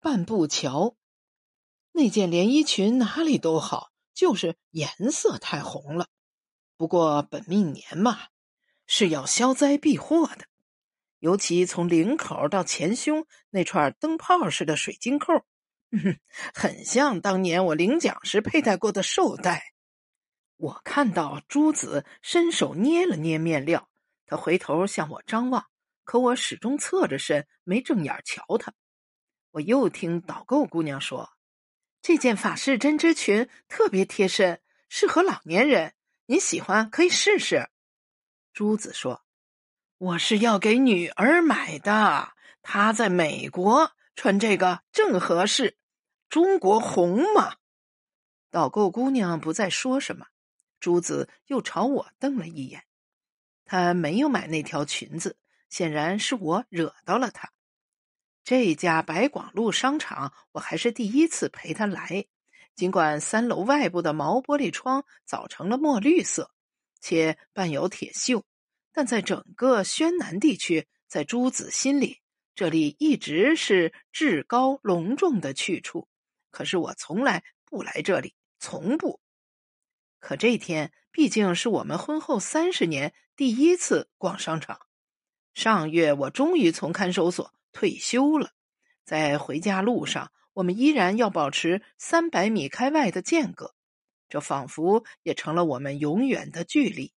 半步桥。那件连衣裙哪里都好，就是颜色太红了。不过本命年嘛，是要消灾避祸的。尤其从领口到前胸那串灯泡似的水晶扣，哼哼很像当年我领奖时佩戴过的绶带。我看到朱子伸手捏了捏面料，他回头向我张望，可我始终侧着身，没正眼瞧他。我又听导购姑娘说。这件法式针织裙特别贴身，适合老年人。您喜欢可以试试。朱子说：“我是要给女儿买的，她在美国穿这个正合适。中国红嘛。”导购姑娘不再说什么，朱子又朝我瞪了一眼。她没有买那条裙子，显然是我惹到了她。这家白广路商场，我还是第一次陪他来。尽管三楼外部的毛玻璃窗早成了墨绿色，且伴有铁锈，但在整个宣南地区，在朱子心里，这里一直是至高隆重的去处。可是我从来不来这里，从不。可这天毕竟是我们婚后三十年第一次逛商场。上月我终于从看守所。退休了，在回家路上，我们依然要保持三百米开外的间隔，这仿佛也成了我们永远的距离。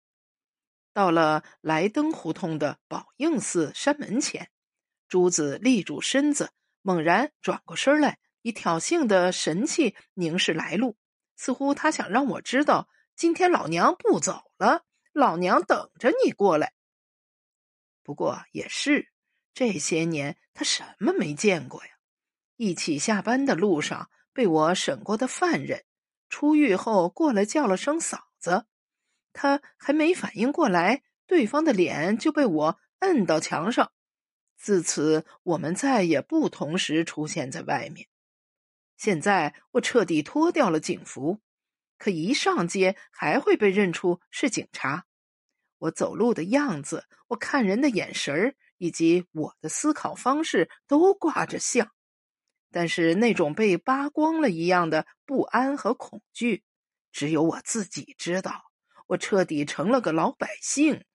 到了莱登胡同的宝应寺山门前，朱子立住身子，猛然转过身来，以挑衅的神气凝视来路，似乎他想让我知道，今天老娘不走了，老娘等着你过来。不过也是。这些年他什么没见过呀？一起下班的路上被我审过的犯人，出狱后过来叫了声嫂子，他还没反应过来，对方的脸就被我摁到墙上。自此，我们再也不同时出现在外面。现在我彻底脱掉了警服，可一上街还会被认出是警察。我走路的样子，我看人的眼神儿。以及我的思考方式都挂着像，但是那种被扒光了一样的不安和恐惧，只有我自己知道。我彻底成了个老百姓。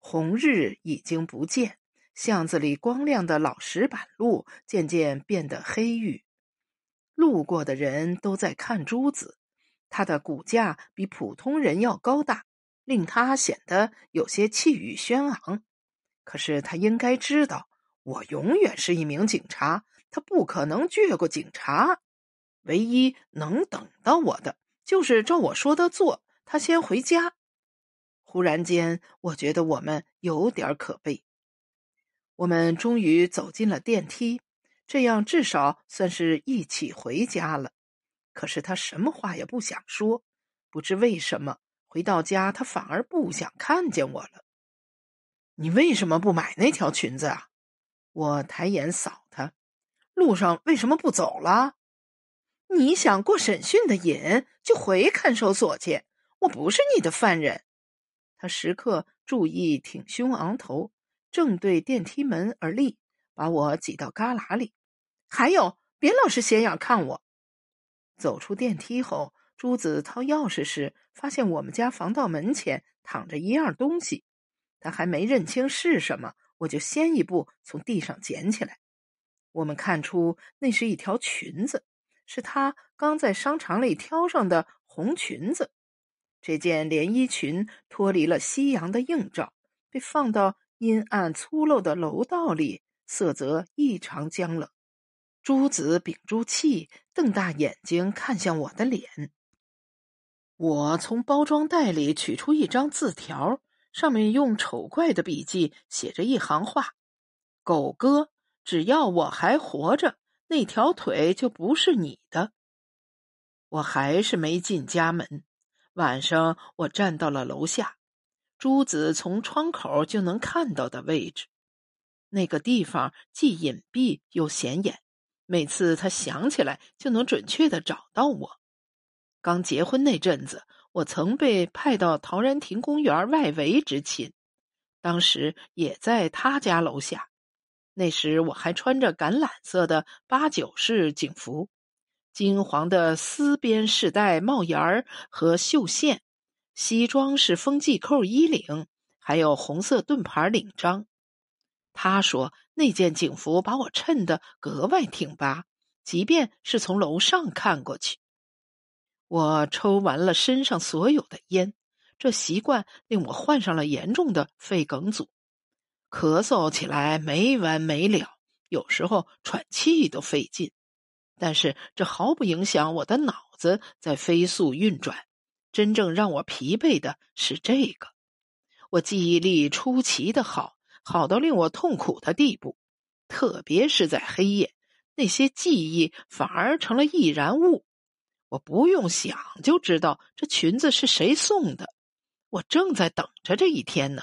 红日已经不见，巷子里光亮的老石板路渐渐变得黑郁。路过的人都在看珠子，他的骨架比普通人要高大，令他显得有些气宇轩昂。可是他应该知道，我永远是一名警察，他不可能越过警察。唯一能等到我的，就是照我说的做。他先回家。忽然间，我觉得我们有点可悲。我们终于走进了电梯，这样至少算是一起回家了。可是他什么话也不想说，不知为什么，回到家他反而不想看见我了。你为什么不买那条裙子啊？我抬眼扫他，路上为什么不走了？你想过审讯的瘾，就回看守所去。我不是你的犯人。他时刻注意挺胸昂头，正对电梯门而立，把我挤到旮旯里。还有，别老是斜眼看我。走出电梯后，朱子掏钥匙时，发现我们家防盗门前躺着一样东西。他还没认清是什么，我就先一步从地上捡起来。我们看出那是一条裙子，是他刚在商场里挑上的红裙子。这件连衣裙脱离了夕阳的映照，被放到阴暗粗陋的楼道里，色泽异常僵冷。朱子屏住气，瞪大眼睛看向我的脸。我从包装袋里取出一张字条。上面用丑怪的笔迹写着一行话：“狗哥，只要我还活着，那条腿就不是你的。”我还是没进家门。晚上，我站到了楼下，珠子从窗口就能看到的位置。那个地方既隐蔽又显眼，每次他想起来就能准确的找到我。刚结婚那阵子。我曾被派到陶然亭公园外围执勤，当时也在他家楼下。那时我还穿着橄榄色的八九式警服，金黄的丝边饰带帽檐儿和绣线，西装是风系扣衣领，还有红色盾牌领章。他说那件警服把我衬得格外挺拔，即便是从楼上看过去。我抽完了身上所有的烟，这习惯令我患上了严重的肺梗阻。咳嗽起来没完没了，有时候喘气都费劲，但是这毫不影响我的脑子在飞速运转。真正让我疲惫的是这个，我记忆力出奇的好，好到令我痛苦的地步。特别是在黑夜，那些记忆反而成了易燃物。我不用想就知道这裙子是谁送的。我正在等着这一天呢。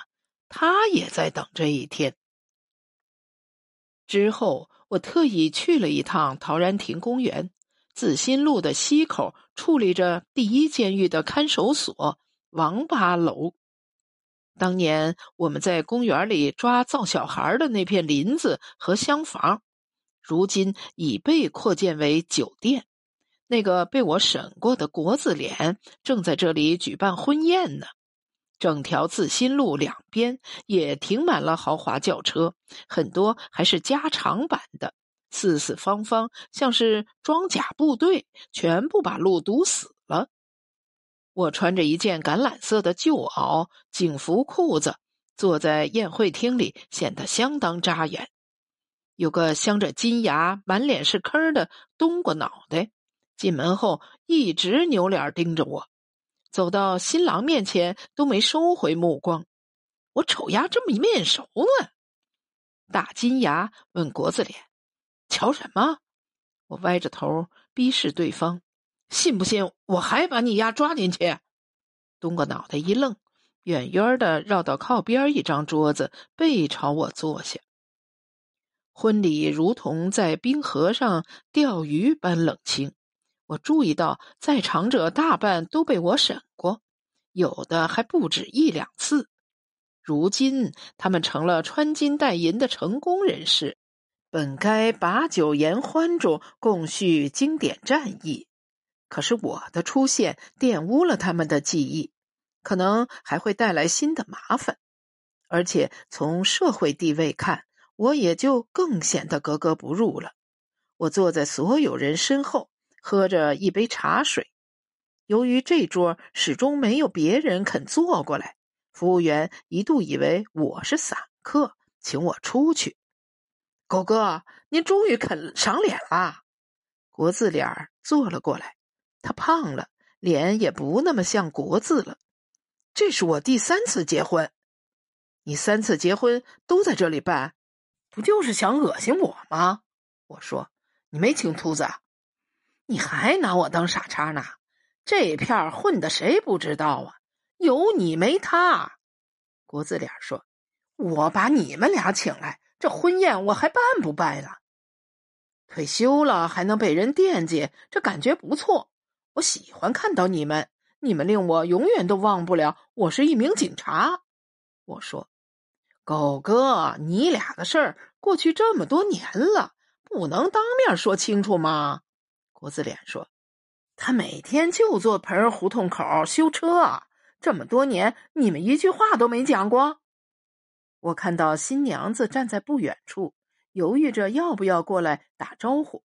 他也在等这一天。之后，我特意去了一趟陶然亭公园，紫心路的西口矗立着第一监狱的看守所王八楼。当年我们在公园里抓造小孩的那片林子和厢房，如今已被扩建为酒店。那个被我审过的国字脸正在这里举办婚宴呢。整条自新路两边也停满了豪华轿车，很多还是加长版的，四四方方，像是装甲部队，全部把路堵死了。我穿着一件橄榄色的旧袄、警服裤子，坐在宴会厅里，显得相当扎眼。有个镶着金牙、满脸是坑的冬瓜脑袋，进门后一直扭脸盯着我。走到新郎面前都没收回目光，我瞅丫这么面熟呢。大金牙问国字脸：“瞧什么？”我歪着头逼视对方：“信不信我还把你丫抓进去？”冬哥脑袋一愣，远远的绕到靠边一张桌子，背朝我坐下。婚礼如同在冰河上钓鱼般冷清。我注意到，在场者大半都被我审过，有的还不止一两次。如今，他们成了穿金戴银的成功人士，本该把酒言欢中共叙经典战役。可是我的出现玷污了他们的记忆，可能还会带来新的麻烦。而且从社会地位看，我也就更显得格格不入了。我坐在所有人身后。喝着一杯茶水，由于这桌始终没有别人肯坐过来，服务员一度以为我是散客，请我出去。狗哥，您终于肯赏脸啦！国字脸坐了过来，他胖了，脸也不那么像国字了。这是我第三次结婚，你三次结婚都在这里办，不就是想恶心我吗？我说，你没听秃子。你还拿我当傻叉呢？这片混的谁不知道啊？有你没他。国字脸说：“我把你们俩请来，这婚宴我还办不办了？退休了还能被人惦记，这感觉不错。我喜欢看到你们，你们令我永远都忘不了我是一名警察。”我说：“狗哥，你俩的事儿过去这么多年了，不能当面说清楚吗？”国字脸说：“他每天就坐盆儿胡同口修车，这么多年你们一句话都没讲过。”我看到新娘子站在不远处，犹豫着要不要过来打招呼。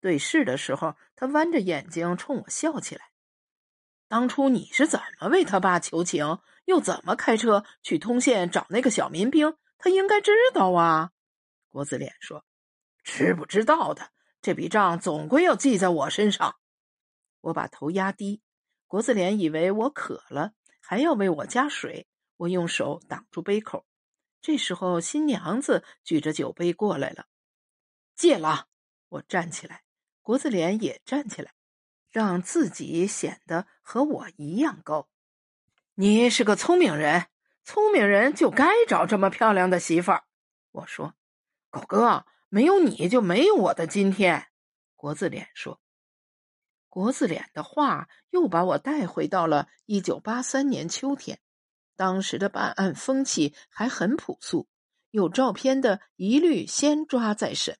对视的时候，她弯着眼睛冲我笑起来。当初你是怎么为他爸求情，又怎么开车去通县找那个小民兵？他应该知道啊。国字脸说：“知不知道的。”这笔账总归要记在我身上。我把头压低，国字脸以为我渴了，还要为我加水。我用手挡住杯口。这时候，新娘子举着酒杯过来了。戒了！我站起来，国字脸也站起来，让自己显得和我一样高。你是个聪明人，聪明人就该找这么漂亮的媳妇儿。我说，狗哥。没有你就没有我的今天，国字脸说。国字脸的话又把我带回到了一九八三年秋天，当时的办案风气还很朴素，有照片的一律先抓再审。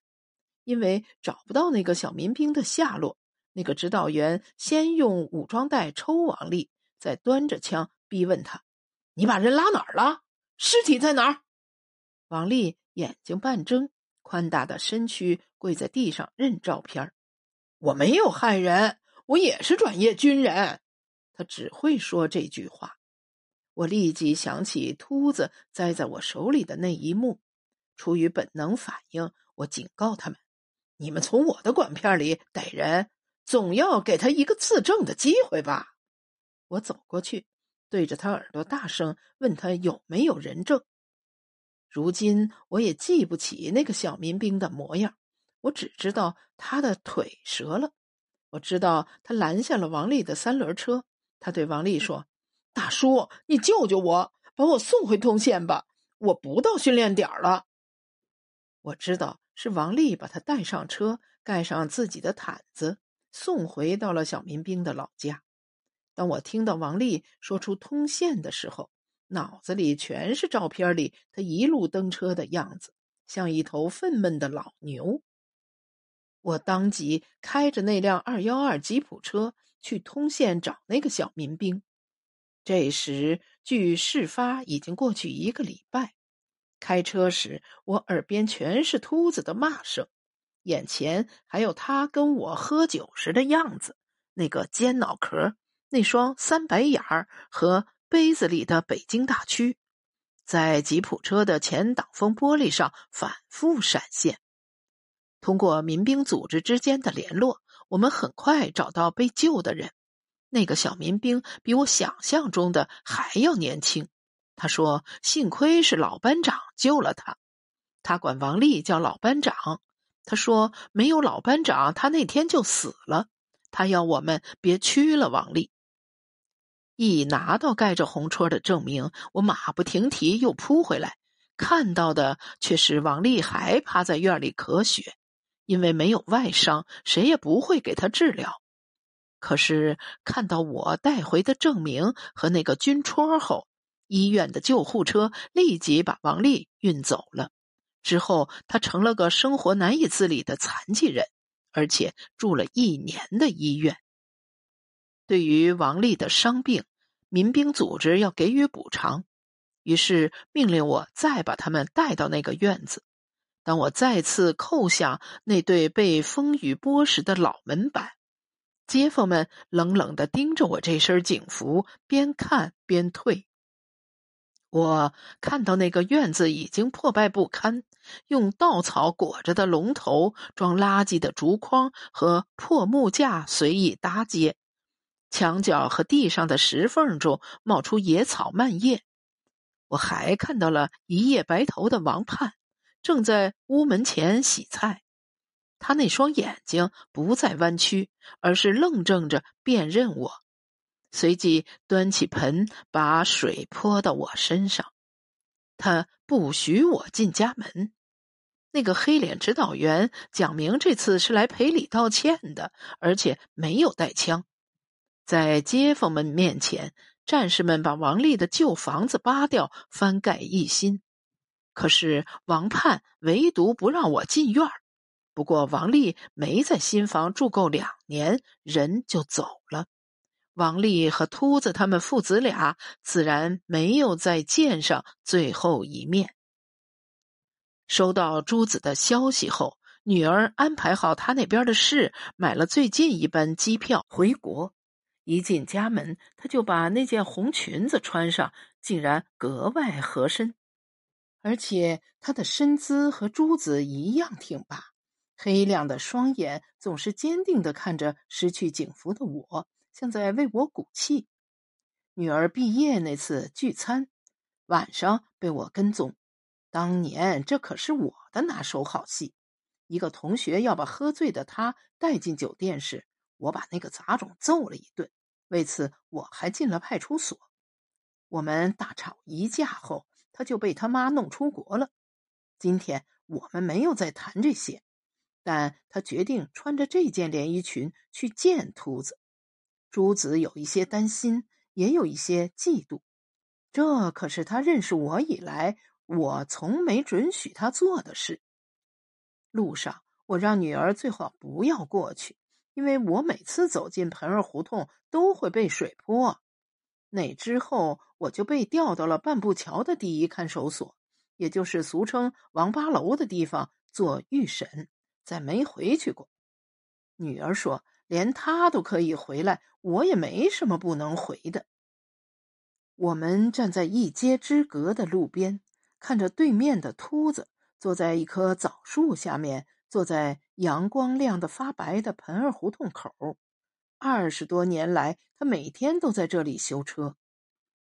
因为找不到那个小民兵的下落，那个指导员先用武装带抽王丽，再端着枪逼问他：“你把人拉哪儿了？尸体在哪儿？”王丽眼睛半睁，宽大的身躯跪在地上认照片我没有害人，我也是专业军人。他只会说这句话。我立即想起秃子栽在我手里的那一幕，出于本能反应，我警告他们：“你们从我的管片里逮人，总要给他一个自证的机会吧？”我走过去，对着他耳朵大声问他有没有人证。如今我也记不起那个小民兵的模样，我只知道他的腿折了。我知道他拦下了王丽的三轮车，他对王丽说。大叔，你救救我，把我送回通县吧！我不到训练点了。我知道是王丽把他带上车，盖上自己的毯子，送回到了小民兵的老家。当我听到王丽说出通县的时候，脑子里全是照片里他一路登车的样子，像一头愤懑的老牛。我当即开着那辆二幺二吉普车去通县找那个小民兵。这时，距事发已经过去一个礼拜。开车时，我耳边全是秃子的骂声，眼前还有他跟我喝酒时的样子，那个尖脑壳，那双三白眼儿和杯子里的北京大区，在吉普车的前挡风玻璃上反复闪现。通过民兵组织之间的联络，我们很快找到被救的人。那个小民兵比我想象中的还要年轻。他说：“幸亏是老班长救了他。”他管王丽叫老班长。他说：“没有老班长，他那天就死了。”他要我们别屈了王丽。一拿到盖着红戳的证明，我马不停蹄又扑回来，看到的却是王丽还趴在院里咳血，因为没有外伤，谁也不会给他治疗。可是看到我带回的证明和那个军戳后，医院的救护车立即把王丽运走了。之后，他成了个生活难以自理的残疾人，而且住了一年的医院。对于王丽的伤病，民兵组织要给予补偿，于是命令我再把他们带到那个院子。当我再次叩响那对被风雨剥蚀的老门板。街坊们冷冷的盯着我这身警服，边看边退。我看到那个院子已经破败不堪，用稻草裹着的龙头、装垃圾的竹筐和破木架随意搭接，墙角和地上的石缝中冒出野草蔓叶。我还看到了一夜白头的王盼，正在屋门前洗菜。他那双眼睛不再弯曲，而是愣怔着辨认我，随即端起盆把水泼到我身上。他不许我进家门。那个黑脸指导员讲明这次是来赔礼道歉的，而且没有带枪。在街坊们面前，战士们把王丽的旧房子扒掉，翻盖一新。可是王盼唯独不让我进院儿。不过，王丽没在新房住够两年，人就走了。王丽和秃子他们父子俩自然没有再见上最后一面。收到朱子的消息后，女儿安排好他那边的事，买了最近一班机票回国。一进家门，他就把那件红裙子穿上，竟然格外合身，而且她的身姿和朱子一样挺拔。黑亮的双眼总是坚定的看着失去警服的我，像在为我鼓气。女儿毕业那次聚餐，晚上被我跟踪。当年这可是我的拿手好戏。一个同学要把喝醉的他带进酒店时，我把那个杂种揍了一顿。为此，我还进了派出所。我们大吵一架后，他就被他妈弄出国了。今天我们没有再谈这些。但他决定穿着这件连衣裙去见秃子。朱子有一些担心，也有一些嫉妒。这可是他认识我以来我从没准许他做的事。路上，我让女儿最好不要过去，因为我每次走进盆儿胡同都会被水泼。那之后，我就被调到了半步桥的第一看守所，也就是俗称“王八楼”的地方做预审，再没回去过。女儿说：“连他都可以回来，我也没什么不能回的。”我们站在一街之隔的路边，看着对面的秃子坐在一棵枣树下面，坐在阳光亮得发白的盆儿胡同口。二十多年来，他每天都在这里修车。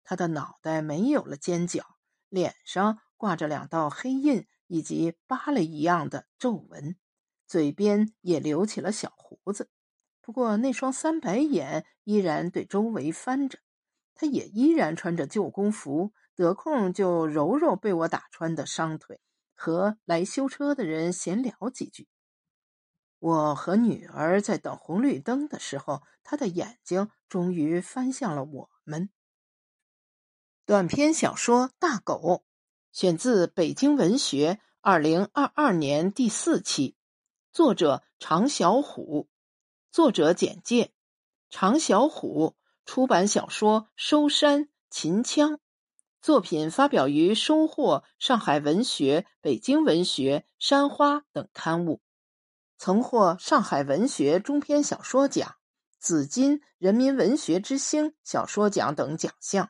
他的脑袋没有了尖角，脸上挂着两道黑印以及疤了一样的皱纹，嘴边也留起了小胡子。不过那双三白眼依然对周围翻着。他也依然穿着旧工服，得空就揉揉被我打穿的伤腿，和来修车的人闲聊几句。我和女儿在等红绿灯的时候，他的眼睛终于翻向了我们。短篇小说《大狗》选自《北京文学》二零二二年第四期，作者常小虎。作者简介：常小虎出版小说《收山》《秦腔》，作品发表于《收获》《上海文学》《北京文学》《山花》等刊物。曾获上海文学中篇小说奖、紫金人民文学之星小说奖等奖项。